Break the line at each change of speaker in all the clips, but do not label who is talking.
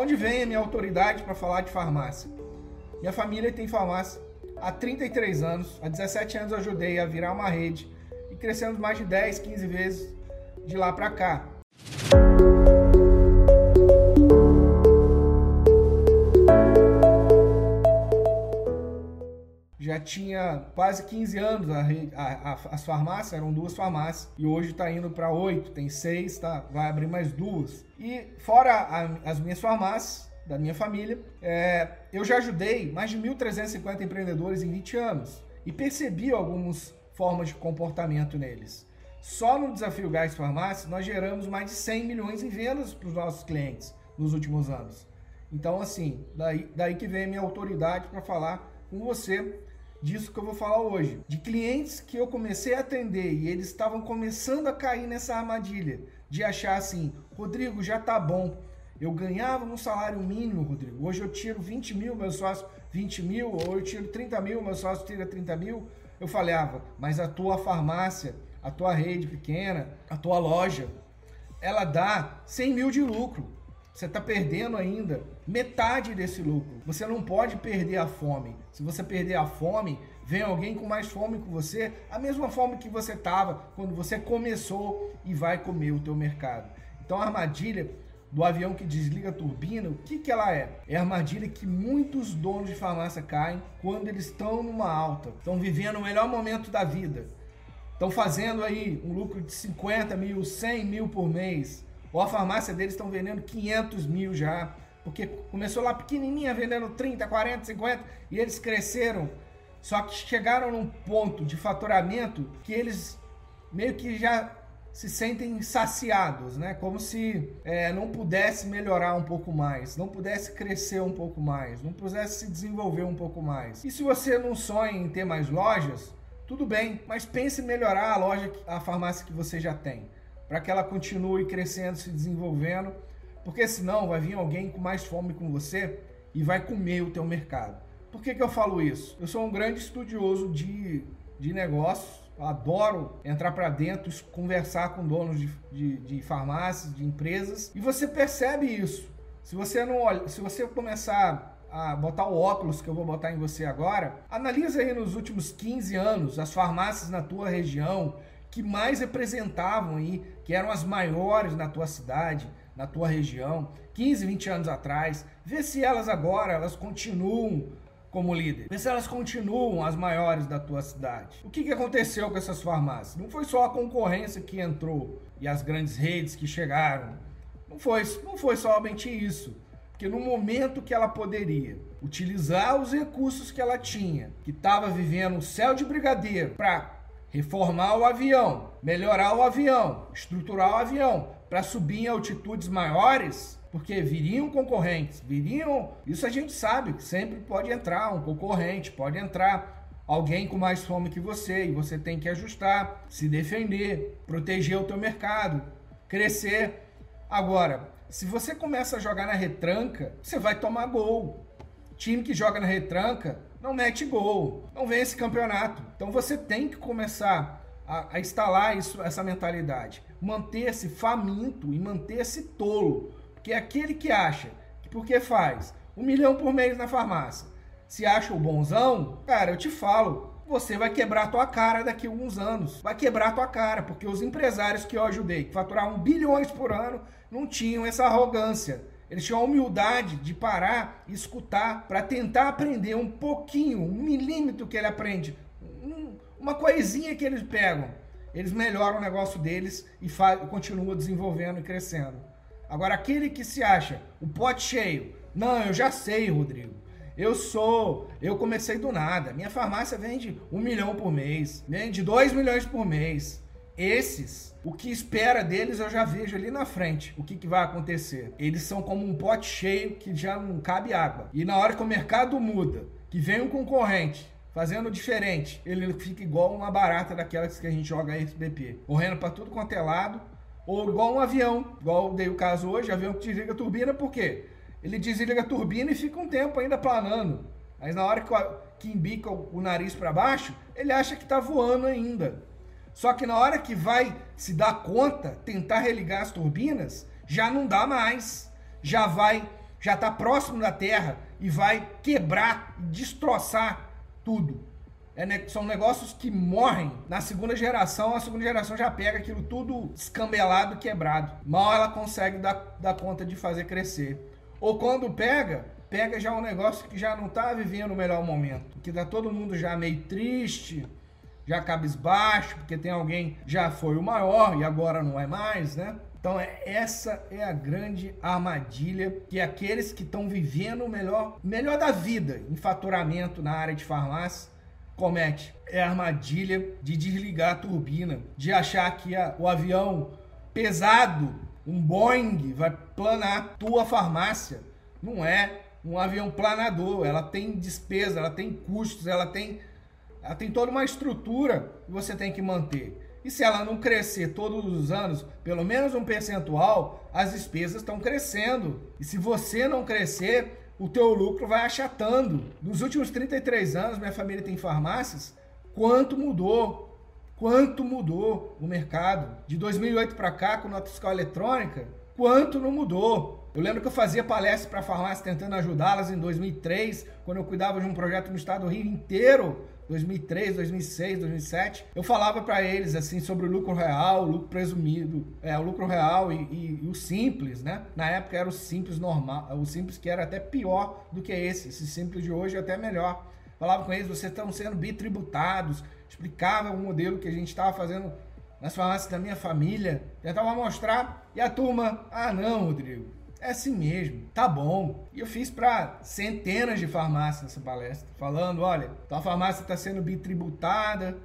onde vem a minha autoridade para falar de farmácia? Minha família tem farmácia há 33 anos. Há 17 anos eu ajudei a virar uma rede e crescemos mais de 10, 15 vezes de lá para cá. Já tinha quase 15 anos a, a, a, as farmácias, eram duas farmácias, e hoje está indo para oito, tem seis, tá, vai abrir mais duas. E fora as minhas farmácias, da minha família, é, eu já ajudei mais de 1.350 empreendedores em 20 anos e percebi algumas formas de comportamento neles. Só no Desafio Gás Farmácia, nós geramos mais de 100 milhões em vendas para os nossos clientes nos últimos anos. Então, assim, daí, daí que vem a minha autoridade para falar com você disso que eu vou falar hoje. De clientes que eu comecei a atender e eles estavam começando a cair nessa armadilha de achar assim, Rodrigo, já tá bom. Eu ganhava um salário mínimo, Rodrigo. Hoje eu tiro 20 mil, meu sócio 20 mil, ou eu tiro 30 mil, meu sócio tira 30 mil. Eu falava, ah, mas a tua farmácia, a tua rede pequena, a tua loja, ela dá 100 mil de lucro. Você está perdendo ainda metade desse lucro. Você não pode perder a fome. Se você perder a fome, vem alguém com mais fome que você, a mesma fome que você estava quando você começou e vai comer o teu mercado. Então a armadilha do avião que desliga a turbina, o que, que ela é? É a armadilha que muitos donos de farmácia caem quando eles estão numa alta, estão vivendo o melhor momento da vida, estão fazendo aí um lucro de 50 mil, 100 mil por mês, ou a farmácia deles estão vendendo 500 mil já, porque começou lá pequenininha vendendo 30, 40, 50 e eles cresceram. Só que chegaram num ponto de faturamento que eles meio que já se sentem saciados, né? Como se é, não pudesse melhorar um pouco mais, não pudesse crescer um pouco mais, não pudesse se desenvolver um pouco mais. E se você não sonha em ter mais lojas, tudo bem, mas pense em melhorar a loja, a farmácia que você já tem para que ela continue crescendo, se desenvolvendo, porque senão vai vir alguém com mais fome com você e vai comer o teu mercado. Por que, que eu falo isso? Eu sou um grande estudioso de, de negócios, adoro entrar para dentro, conversar com donos de, de, de, farmácias, de empresas, e você percebe isso. Se você não olha, se você começar a botar o óculos que eu vou botar em você agora, analisa aí nos últimos 15 anos as farmácias na tua região, que mais representavam aí, que eram as maiores na tua cidade, na tua região, 15, 20 anos atrás. Vê se elas agora, elas continuam como líder. Vê se elas continuam as maiores da tua cidade. O que, que aconteceu com essas farmácias? Não foi só a concorrência que entrou e as grandes redes que chegaram. Não foi, não foi somente isso. Porque no momento que ela poderia utilizar os recursos que ela tinha, que estava vivendo o céu de brigadeiro, para reformar o avião, melhorar o avião, estruturar o avião para subir em altitudes maiores, porque viriam concorrentes, viriam. Isso a gente sabe sempre pode entrar um concorrente, pode entrar alguém com mais fome que você e você tem que ajustar, se defender, proteger o teu mercado, crescer. Agora, se você começa a jogar na retranca, você vai tomar gol. Time que joga na retranca não mete gol, não vence campeonato. Então você tem que começar a, a instalar isso, essa mentalidade, manter-se faminto e manter-se tolo, porque é aquele que acha que porque faz um milhão por mês na farmácia, se acha o bonzão, cara, eu te falo, você vai quebrar tua cara daqui a alguns anos. Vai quebrar tua cara, porque os empresários que eu ajudei, que faturavam bilhões por ano, não tinham essa arrogância eles tinham a humildade de parar escutar para tentar aprender um pouquinho, um milímetro que ele aprende, um, uma coisinha que eles pegam. Eles melhoram o negócio deles e continuam desenvolvendo e crescendo. Agora, aquele que se acha o pote cheio, não, eu já sei, Rodrigo. Eu sou, eu comecei do nada. Minha farmácia vende um milhão por mês, vende dois milhões por mês. Esses, o que espera deles eu já vejo ali na frente. O que, que vai acontecer? Eles são como um pote cheio que já não cabe água. E na hora que o mercado muda, que vem um concorrente fazendo diferente, ele fica igual uma barata daquelas que a gente joga SBP, correndo para tudo quanto é lado, ou igual um avião, igual dei o caso hoje, avião que desliga a turbina, por quê? Ele desliga a turbina e fica um tempo ainda planando. Mas na hora que, que embica o nariz para baixo, ele acha que está voando ainda. Só que na hora que vai se dar conta, tentar religar as turbinas, já não dá mais. Já vai já está próximo da Terra e vai quebrar, destroçar tudo. É, são negócios que morrem na segunda geração, a segunda geração já pega aquilo tudo escambelado, quebrado. Mal ela consegue dar, dar conta de fazer crescer. Ou quando pega, pega já um negócio que já não está vivendo o melhor momento. Que tá todo mundo já meio triste, já cabisbaixo, porque tem alguém já foi o maior e agora não é mais, né? Então é, essa é a grande armadilha que aqueles que estão vivendo o melhor, melhor da vida em faturamento na área de farmácia comete. É a armadilha de desligar a turbina, de achar que a, o avião pesado, um Boeing, vai planar tua farmácia. Não é um avião planador, ela tem despesa, ela tem custos, ela tem, ela tem toda uma estrutura que você tem que manter. E se ela não crescer todos os anos, pelo menos um percentual, as despesas estão crescendo. E se você não crescer, o teu lucro vai achatando. Nos últimos 33 anos, minha família tem farmácias. Quanto mudou? Quanto mudou o mercado? De 2008 para cá, com nota fiscal eletrônica, quanto não mudou? Eu lembro que eu fazia palestra para farmácia tentando ajudá-las em 2003, quando eu cuidava de um projeto no estado do Rio inteiro 2003, 2006, 2007, eu falava para eles assim sobre o lucro real, o lucro presumido, é, o lucro real e, e, e, o simples, né? Na época era o simples normal, o simples que era até pior do que esse, esse simples de hoje é até melhor. Falava com eles, vocês estão sendo bitributados, explicava o modelo que a gente estava fazendo nas farmácias da minha família, tentava mostrar, e a turma, ah não, Rodrigo, é assim mesmo, tá bom. E eu fiz para centenas de farmácias nessa palestra, falando: olha, tua farmácia está sendo bitributada,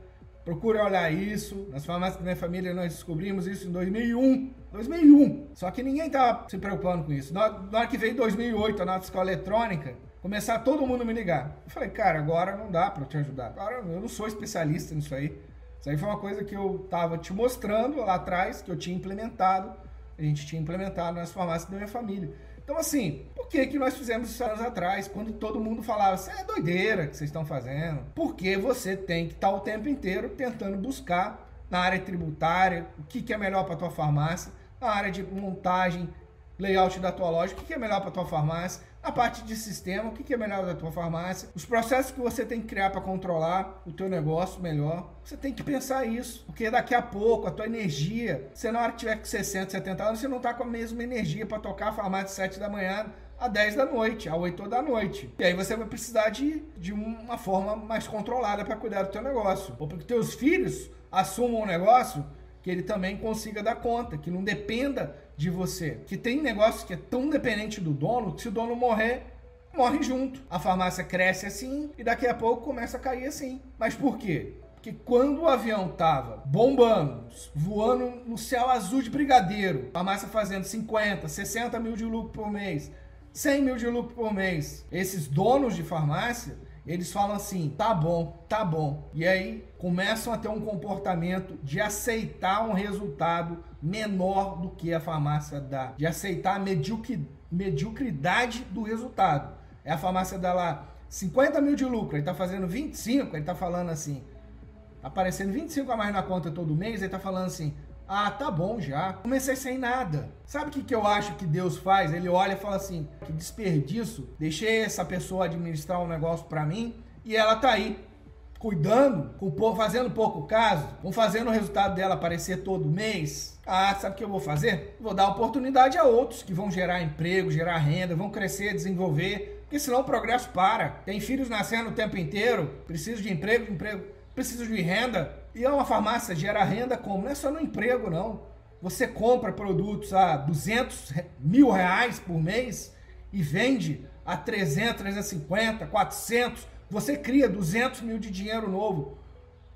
procure olhar isso. Nas farmácias da minha família nós descobrimos isso em 2001. 2001. Só que ninguém estava se preocupando com isso. Na hora que veio 2008 a nota escola eletrônica, começar todo mundo me ligar. Eu falei, cara, agora não dá para te ajudar. Agora eu não sou especialista nisso aí. Isso aí foi uma coisa que eu estava te mostrando lá atrás, que eu tinha implementado a gente tinha implementado nas farmácias da minha família. Então, assim, por que, que nós fizemos isso anos atrás, quando todo mundo falava, isso é doideira que vocês estão fazendo? Porque você tem que estar o tempo inteiro tentando buscar na área tributária o que, que é melhor para a tua farmácia, na área de montagem, layout da tua loja, o que, é melhor para tua farmácia, a parte de sistema, o que é melhor da tua farmácia, os processos que você tem que criar para controlar o teu negócio melhor. Você tem que pensar isso, porque daqui a pouco a tua energia, você na hora que tiver com 60, 70 anos, você não está com a mesma energia para tocar a farmácia de 7 da manhã a 10 da noite, a 8 da noite. E aí você vai precisar de, de uma forma mais controlada para cuidar do teu negócio. Ou para que teus filhos assumam um negócio que ele também consiga dar conta, que não dependa de você. Que tem negócio que é tão dependente do dono que se o dono morrer, morre junto. A farmácia cresce assim e daqui a pouco começa a cair assim. Mas por quê? Porque quando o avião tava bombando, voando no céu azul de brigadeiro, a farmácia fazendo 50, 60 mil de lucro por mês, 100 mil de lucro por mês, esses donos de farmácia eles falam assim: tá bom, tá bom. E aí começam a ter um comportamento de aceitar um resultado menor do que a farmácia dá, de aceitar a mediocridade do resultado. É a farmácia dá lá 50 mil de lucro, ele está fazendo 25, ele está falando assim, aparecendo 25 a mais na conta todo mês, ele está falando assim: ah, tá bom já. Comecei sem nada. Sabe o que, que eu acho que Deus faz? Ele olha e fala assim: que desperdício. Deixei essa pessoa administrar um negócio para mim e ela tá aí cuidando, fazendo pouco caso, com fazendo o resultado dela aparecer todo mês. Ah, sabe o que eu vou fazer? Vou dar oportunidade a outros que vão gerar emprego, gerar renda, vão crescer, desenvolver, porque senão o progresso para. Tem filhos nascendo o tempo inteiro, preciso de emprego, de emprego, preciso de renda, e é uma farmácia gera renda como? Não é só no emprego, não. Você compra produtos a 200 mil reais por mês e vende a 300, 350, 400. Você cria 200 mil de dinheiro novo.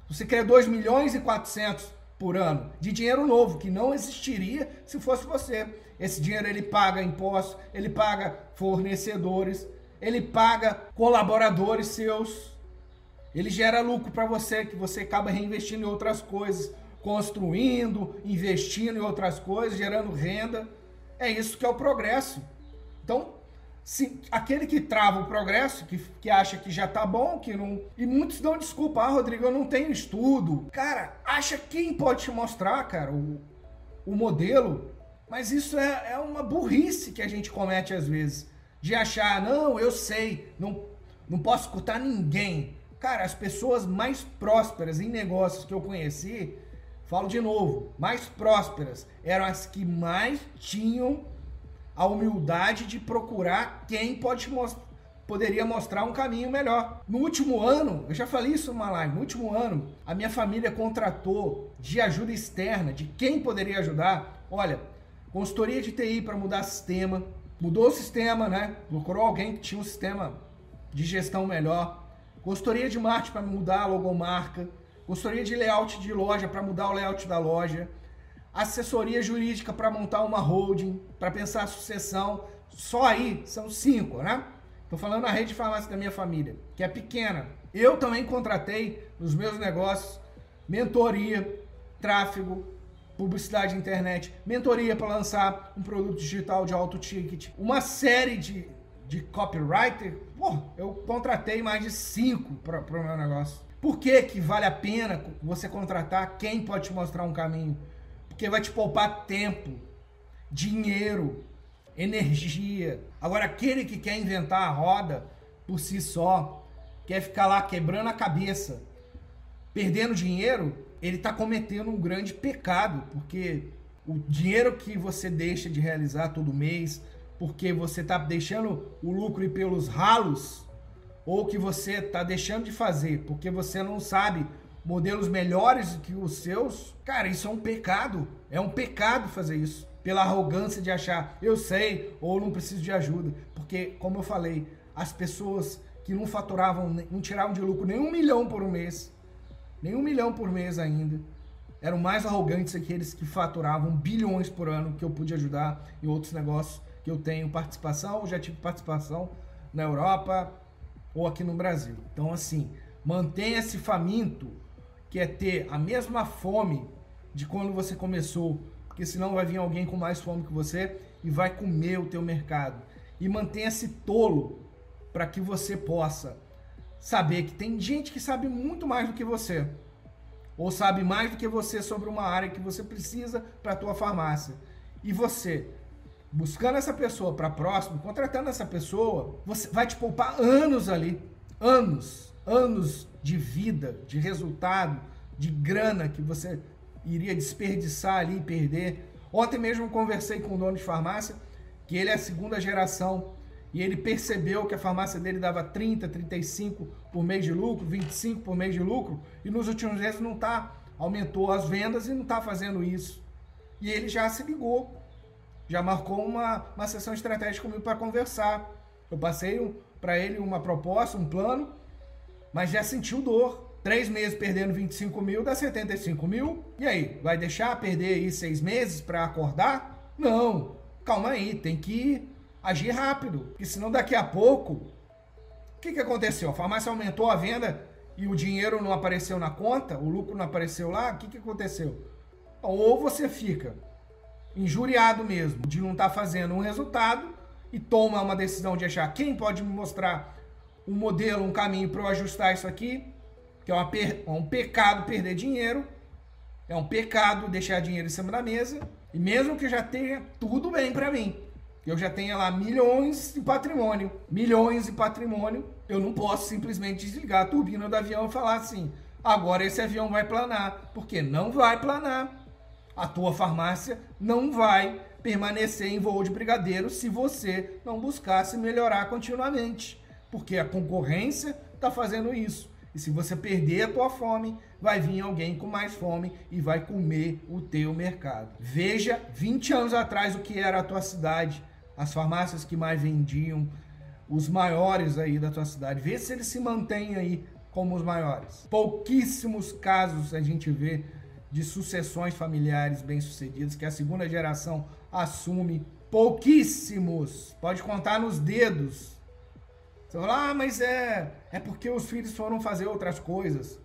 Você cria 2 milhões e 400 por ano de dinheiro novo, que não existiria se fosse você. Esse dinheiro ele paga impostos, ele paga fornecedores, ele paga colaboradores seus. Ele gera lucro para você, que você acaba reinvestindo em outras coisas, construindo, investindo em outras coisas, gerando renda. É isso que é o progresso. Então, se, aquele que trava o progresso, que, que acha que já tá bom, que não. E muitos dão desculpa, ah, Rodrigo, eu não tenho estudo. Cara, acha quem pode te mostrar, cara, o, o modelo. Mas isso é, é uma burrice que a gente comete às vezes. de achar, não, eu sei, não, não posso escutar ninguém. Cara, as pessoas mais prósperas em negócios que eu conheci, falo de novo, mais prósperas, eram as que mais tinham a humildade de procurar quem pode mostrar poderia mostrar um caminho melhor. No último ano, eu já falei isso numa live, no último ano, a minha família contratou de ajuda externa, de quem poderia ajudar. Olha, consultoria de TI para mudar sistema, mudou o sistema, né? Procurou alguém que tinha um sistema de gestão melhor. Consultoria de marketing para mudar a logomarca, consultoria de layout de loja para mudar o layout da loja, assessoria jurídica para montar uma holding, para pensar a sucessão. Só aí são cinco, né? Estou falando a rede de farmácia da minha família, que é pequena. Eu também contratei nos meus negócios mentoria, tráfego, publicidade internet, mentoria para lançar um produto digital de alto ticket, uma série de, de copywriter. Pô, eu contratei mais de cinco para o meu negócio. Por que, que vale a pena você contratar quem pode te mostrar um caminho? Porque vai te poupar tempo, dinheiro, energia. Agora, aquele que quer inventar a roda por si só, quer ficar lá quebrando a cabeça, perdendo dinheiro, ele está cometendo um grande pecado, porque o dinheiro que você deixa de realizar todo mês, porque você está deixando o lucro ir pelos ralos, ou que você está deixando de fazer porque você não sabe modelos melhores que os seus, cara, isso é um pecado. É um pecado fazer isso pela arrogância de achar eu sei ou não preciso de ajuda. Porque, como eu falei, as pessoas que não faturavam, não tiravam de lucro nem um milhão por mês, nem um milhão por mês ainda, eram mais arrogantes aqueles que faturavam bilhões por ano que eu pude ajudar em outros negócios que eu tenho participação, já tive participação na Europa ou aqui no Brasil. Então, assim, mantenha-se faminto, que é ter a mesma fome de quando você começou porque senão vai vir alguém com mais fome que você e vai comer o teu mercado. E mantenha-se tolo para que você possa saber que tem gente que sabe muito mais do que você ou sabe mais do que você sobre uma área que você precisa para a tua farmácia. E você, buscando essa pessoa para próximo, contratando essa pessoa, você vai te poupar anos ali, anos, anos de vida, de resultado, de grana que você iria desperdiçar ali e perder. Ontem mesmo conversei com um dono de farmácia, que ele é a segunda geração, e ele percebeu que a farmácia dele dava 30, 35 por mês de lucro, 25 por mês de lucro, e nos últimos meses não está. Aumentou as vendas e não está fazendo isso. E ele já se ligou, já marcou uma, uma sessão estratégica comigo para conversar. Eu passei um, para ele uma proposta, um plano, mas já sentiu dor. Três meses perdendo 25 mil dá 75 mil. E aí, vai deixar perder aí seis meses para acordar? Não. Calma aí, tem que agir rápido. Porque senão daqui a pouco. O que, que aconteceu? A farmácia aumentou a venda e o dinheiro não apareceu na conta, o lucro não apareceu lá. O que, que aconteceu? Ou você fica injuriado mesmo de não estar tá fazendo um resultado e toma uma decisão de achar quem pode me mostrar um modelo, um caminho para eu ajustar isso aqui que é, per, é um pecado perder dinheiro, é um pecado deixar dinheiro em cima da mesa, e mesmo que eu já tenha tudo bem para mim, eu já tenha lá milhões de patrimônio, milhões de patrimônio, eu não posso simplesmente desligar a turbina do avião e falar assim: agora esse avião vai planar, porque não vai planar. A tua farmácia não vai permanecer em voo de brigadeiro se você não buscar se melhorar continuamente, porque a concorrência está fazendo isso. E se você perder a tua fome, vai vir alguém com mais fome e vai comer o teu mercado. Veja 20 anos atrás o que era a tua cidade, as farmácias que mais vendiam, os maiores aí da tua cidade. Vê se eles se mantêm aí como os maiores. Pouquíssimos casos a gente vê de sucessões familiares bem-sucedidas que a segunda geração assume. Pouquíssimos. Pode contar nos dedos você fala, ah, mas é, é porque os filhos foram fazer outras coisas.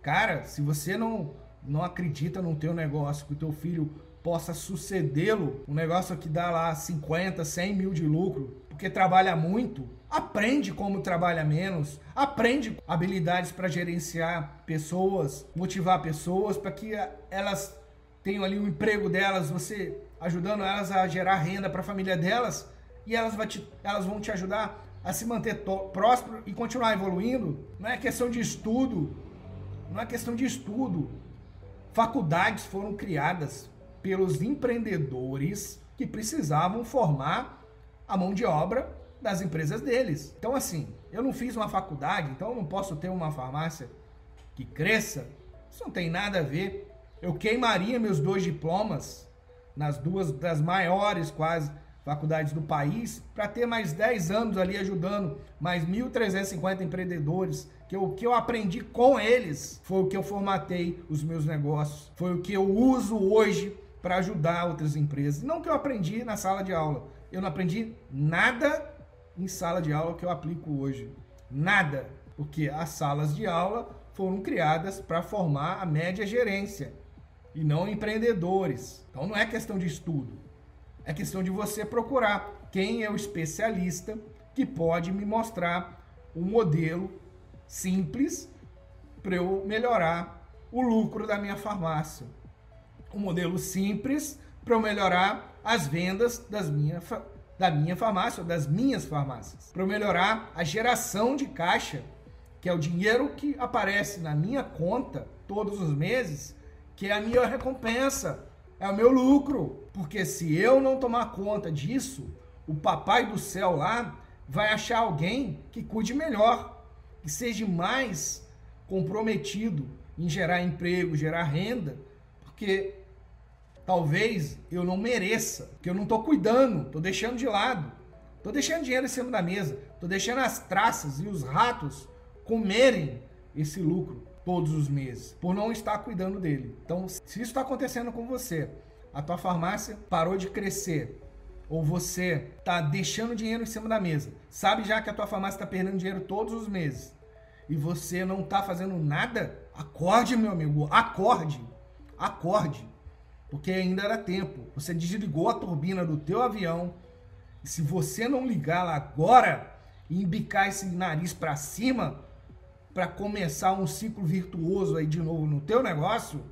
Cara, se você não, não acredita no teu negócio, que o teu filho possa sucedê-lo, um negócio que dá lá 50, 100 mil de lucro, porque trabalha muito, aprende como trabalha menos, aprende habilidades para gerenciar pessoas, motivar pessoas para que elas tenham ali o emprego delas, você ajudando elas a gerar renda para a família delas e elas, te, elas vão te ajudar a se manter próspero e continuar evoluindo. Não é questão de estudo, não é questão de estudo. Faculdades foram criadas pelos empreendedores que precisavam formar a mão de obra das empresas deles. Então, assim, eu não fiz uma faculdade, então eu não posso ter uma farmácia que cresça. Isso não tem nada a ver. Eu queimaria meus dois diplomas nas duas das maiores quase faculdades do país para ter mais 10 anos ali ajudando mais 1.350 empreendedores que o que eu aprendi com eles foi o que eu formatei os meus negócios, foi o que eu uso hoje para ajudar outras empresas. Não que eu aprendi na sala de aula. Eu não aprendi nada em sala de aula que eu aplico hoje. Nada. Porque as salas de aula foram criadas para formar a média gerência e não empreendedores. Então não é questão de estudo. É questão de você procurar quem é o especialista que pode me mostrar um modelo simples para eu melhorar o lucro da minha farmácia um modelo simples para melhorar as vendas das minha, da minha farmácia, ou das minhas farmácias. Para melhorar a geração de caixa, que é o dinheiro que aparece na minha conta todos os meses, que é a minha recompensa, é o meu lucro. Porque se eu não tomar conta disso, o papai do céu lá vai achar alguém que cuide melhor, que seja mais comprometido em gerar emprego, gerar renda, porque talvez eu não mereça, porque eu não estou cuidando, estou deixando de lado, estou deixando dinheiro em cima da mesa, estou deixando as traças e os ratos comerem esse lucro todos os meses, por não estar cuidando dele. Então, se isso está acontecendo com você, a tua farmácia parou de crescer, ou você está deixando dinheiro em cima da mesa, sabe já que a tua farmácia está perdendo dinheiro todos os meses, e você não está fazendo nada, acorde, meu amigo, acorde, acorde porque ainda era tempo. Você desligou a turbina do teu avião. E se você não ligar lá agora e embicar esse nariz para cima para começar um ciclo virtuoso aí de novo no teu negócio,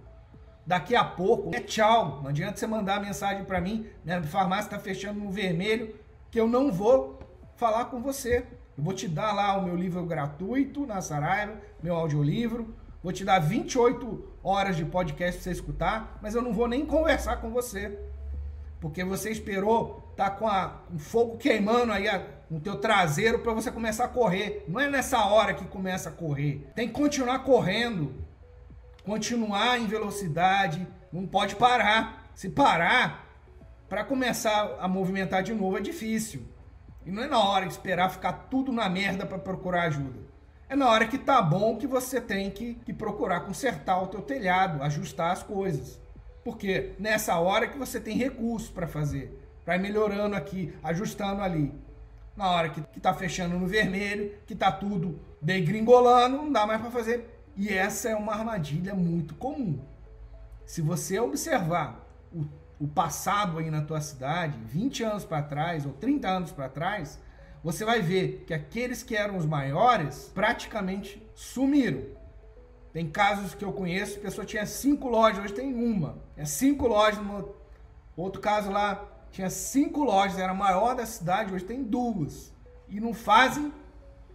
daqui a pouco é tchau. Não adianta você mandar mensagem para mim, minha farmácia está fechando no vermelho, que eu não vou falar com você. Eu vou te dar lá o meu livro gratuito na Saraiva, meu audiolivro Vou te dar 28 horas de podcast para você escutar, mas eu não vou nem conversar com você. Porque você esperou tá com, a, com fogo queimando aí a, no teu traseiro para você começar a correr. Não é nessa hora que começa a correr. Tem que continuar correndo. Continuar em velocidade, não pode parar. Se parar, para começar a movimentar de novo é difícil. E não é na hora de esperar ficar tudo na merda para procurar ajuda. É na hora que tá bom que você tem que, que procurar consertar o teu telhado, ajustar as coisas. Porque nessa hora que você tem recursos para fazer, para ir melhorando aqui, ajustando ali. Na hora que, que tá fechando no vermelho, que tá tudo degringolando, não dá mais para fazer. E essa é uma armadilha muito comum. Se você observar o, o passado aí na tua cidade, 20 anos para trás ou 30 anos para trás, você vai ver que aqueles que eram os maiores praticamente sumiram. Tem casos que eu conheço, a pessoa tinha cinco lojas, hoje tem uma. É cinco lojas, no outro caso lá tinha cinco lojas, era a maior da cidade, hoje tem duas. E não fazem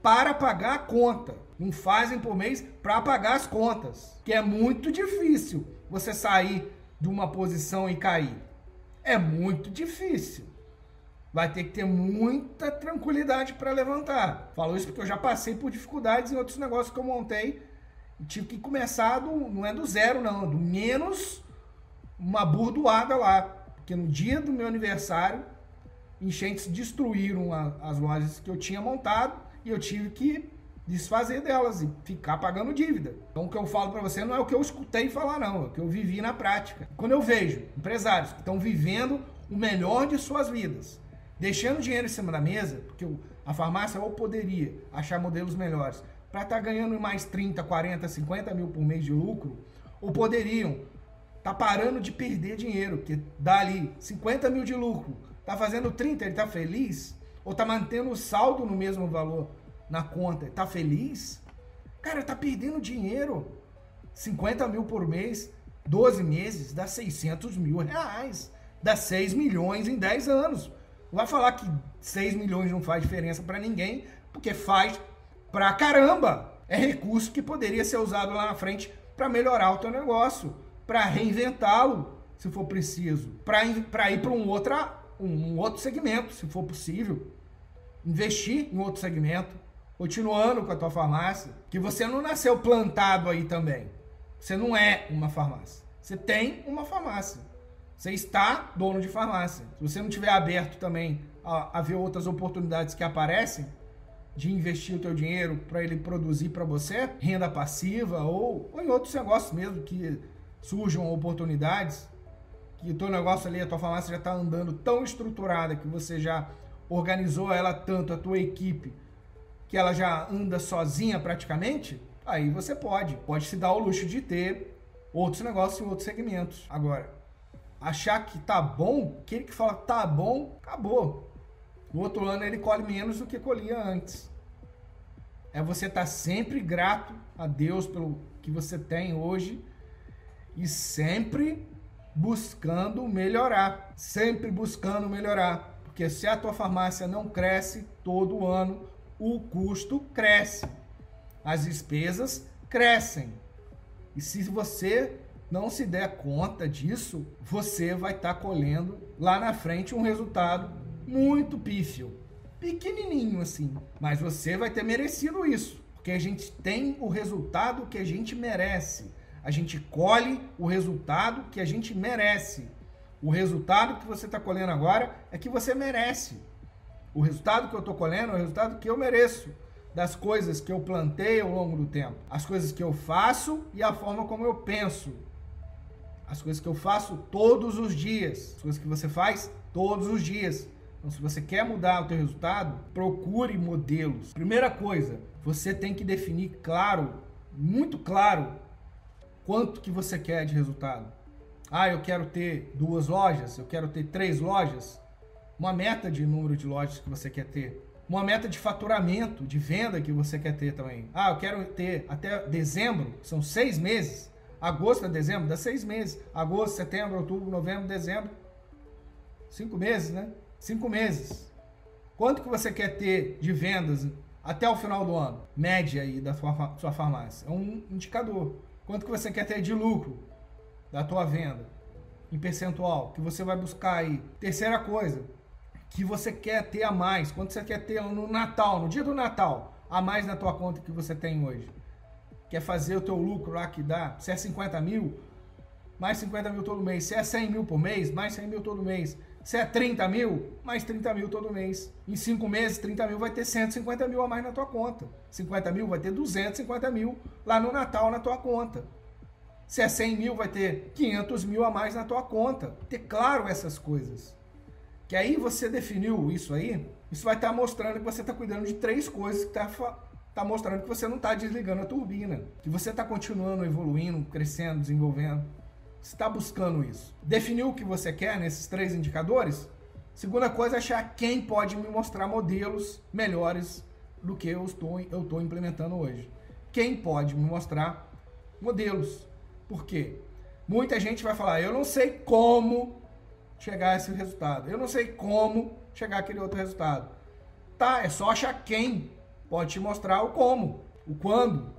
para pagar a conta. Não fazem por mês para pagar as contas. Que é muito difícil você sair de uma posição e cair. É muito difícil vai ter que ter muita tranquilidade para levantar. Falo isso porque eu já passei por dificuldades em outros negócios que eu montei tive que começar do, não é do zero não, do menos uma burdoada lá, porque no dia do meu aniversário enchentes destruíram a, as lojas que eu tinha montado e eu tive que desfazer delas e ficar pagando dívida. Então o que eu falo para você não é o que eu escutei falar não, é o que eu vivi na prática. Quando eu vejo empresários que estão vivendo o melhor de suas vidas, deixando dinheiro em cima da mesa, porque a farmácia ou poderia achar modelos melhores para estar tá ganhando mais 30, 40, 50 mil por mês de lucro, ou poderiam tá parando de perder dinheiro, que dá ali 50 mil de lucro, tá fazendo 30, ele tá feliz? Ou tá mantendo o saldo no mesmo valor na conta, tá feliz? Cara, tá perdendo dinheiro. 50 mil por mês, 12 meses, dá 600 mil reais. Dá 6 milhões em 10 anos. Vai falar que 6 milhões não faz diferença para ninguém, porque faz pra caramba. É recurso que poderia ser usado lá na frente para melhorar o teu negócio, para reinventá-lo, se for preciso, para ir para um, um outro segmento, se for possível. Investir em outro segmento, continuando com a tua farmácia, que você não nasceu plantado aí também. Você não é uma farmácia. Você tem uma farmácia. Você está dono de farmácia. Se você não tiver aberto também a, a ver outras oportunidades que aparecem, de investir o teu dinheiro para ele produzir para você renda passiva ou, ou, em outros negócios mesmo que surjam oportunidades que o teu negócio ali, a tua farmácia já está andando tão estruturada que você já organizou ela tanto, a tua equipe, que ela já anda sozinha praticamente, aí você pode, pode se dar o luxo de ter outros negócios em outros segmentos. Agora, achar que tá bom, aquele que fala tá bom, acabou. No outro ano ele colhe menos do que colhia antes. É você estar tá sempre grato a Deus pelo que você tem hoje e sempre buscando melhorar, sempre buscando melhorar, porque se a tua farmácia não cresce todo ano, o custo cresce, as despesas crescem. E se você não se der conta disso, você vai estar tá colhendo lá na frente um resultado muito pífio. Pequenininho assim. Mas você vai ter merecido isso. Porque a gente tem o resultado que a gente merece. A gente colhe o resultado que a gente merece. O resultado que você está colhendo agora é que você merece. O resultado que eu estou colhendo é o resultado que eu mereço das coisas que eu plantei ao longo do tempo, as coisas que eu faço e a forma como eu penso, as coisas que eu faço todos os dias, as coisas que você faz todos os dias. Então, se você quer mudar o teu resultado, procure modelos. Primeira coisa, você tem que definir claro, muito claro, quanto que você quer de resultado. Ah, eu quero ter duas lojas, eu quero ter três lojas. Uma meta de número de lojas que você quer ter. Uma meta de faturamento, de venda que você quer ter também. Ah, eu quero ter até dezembro, são seis meses. Agosto a dezembro, dá seis meses. Agosto, setembro, outubro, novembro, dezembro. Cinco meses, né? Cinco meses. Quanto que você quer ter de vendas até o final do ano? Média aí da sua, sua farmácia. É um indicador. Quanto que você quer ter de lucro da tua venda? Em percentual, que você vai buscar aí. Terceira coisa, que você quer ter a mais. Quanto você quer ter no Natal, no dia do Natal, a mais na tua conta que você tem hoje. Quer fazer o teu lucro lá que dá, se é 50 mil, mais 50 mil todo mês. Se é 100 mil por mês, mais 100 mil todo mês. Se é 30 mil, mais 30 mil todo mês. Em 5 meses, 30 mil vai ter 150 mil a mais na tua conta. 50 mil vai ter 250 mil lá no Natal na tua conta. Se é 100 mil, vai ter 500 mil a mais na tua conta. Ter claro essas coisas. Que aí você definiu isso aí, isso vai estar tá mostrando que você está cuidando de três coisas que está tá mostrando que você não está desligando a turbina. Que você está continuando evoluindo, crescendo, desenvolvendo está buscando isso. Definiu o que você quer nesses três indicadores? Segunda coisa é achar quem pode me mostrar modelos melhores do que eu estou, eu estou implementando hoje. Quem pode me mostrar modelos. Por quê? Muita gente vai falar, eu não sei como chegar a esse resultado. Eu não sei como chegar àquele outro resultado. Tá, é só achar quem pode te mostrar o como, o quando,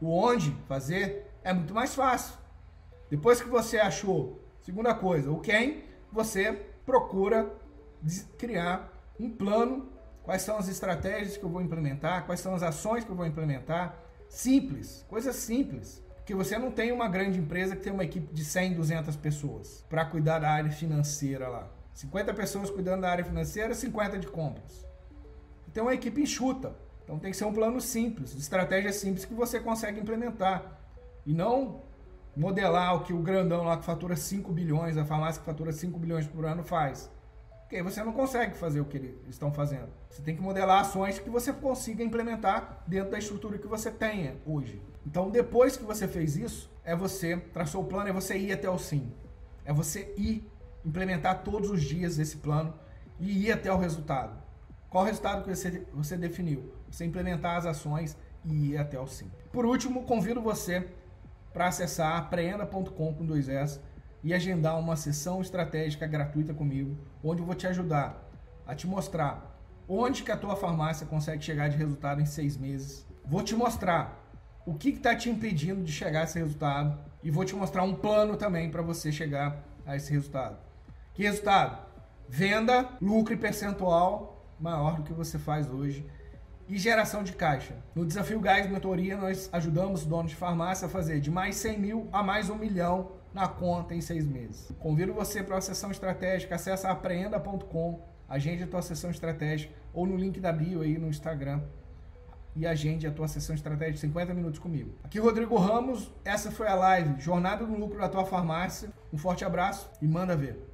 o onde fazer. É muito mais fácil. Depois que você achou, segunda coisa, o quem, você procura criar um plano, quais são as estratégias que eu vou implementar, quais são as ações que eu vou implementar. Simples, coisas simples. Porque você não tem uma grande empresa que tem uma equipe de 100, 200 pessoas para cuidar da área financeira lá. 50 pessoas cuidando da área financeira, 50 de compras. Tem uma equipe enxuta. Então tem que ser um plano simples, estratégia simples que você consegue implementar. E não modelar o que o grandão lá que fatura 5 bilhões, a farmácia que fatura 5 bilhões por ano faz. Porque você não consegue fazer o que eles estão fazendo. Você tem que modelar ações que você consiga implementar dentro da estrutura que você tenha hoje. Então, depois que você fez isso, é você traçou o plano, é você ir até o sim. É você ir implementar todos os dias esse plano e ir até o resultado. Qual o resultado que você, você definiu? Você implementar as ações e ir até o sim. Por último, convido você para acessar apreenda.com com dois S e agendar uma sessão estratégica gratuita comigo, onde eu vou te ajudar a te mostrar onde que a tua farmácia consegue chegar de resultado em seis meses. Vou te mostrar o que está te impedindo de chegar a esse resultado e vou te mostrar um plano também para você chegar a esse resultado. Que resultado? Venda, lucro e percentual maior do que você faz hoje e geração de caixa. No Desafio Gás Mentoria, nós ajudamos donos de farmácia a fazer de mais 100 mil a mais um milhão na conta em seis meses. Convido você para a sessão estratégica, acessa apreenda.com, agende a tua sessão estratégica ou no link da bio aí no Instagram e agende a tua sessão estratégica 50 minutos comigo. Aqui Rodrigo Ramos, essa foi a live Jornada no Lucro da Tua Farmácia. Um forte abraço e manda ver.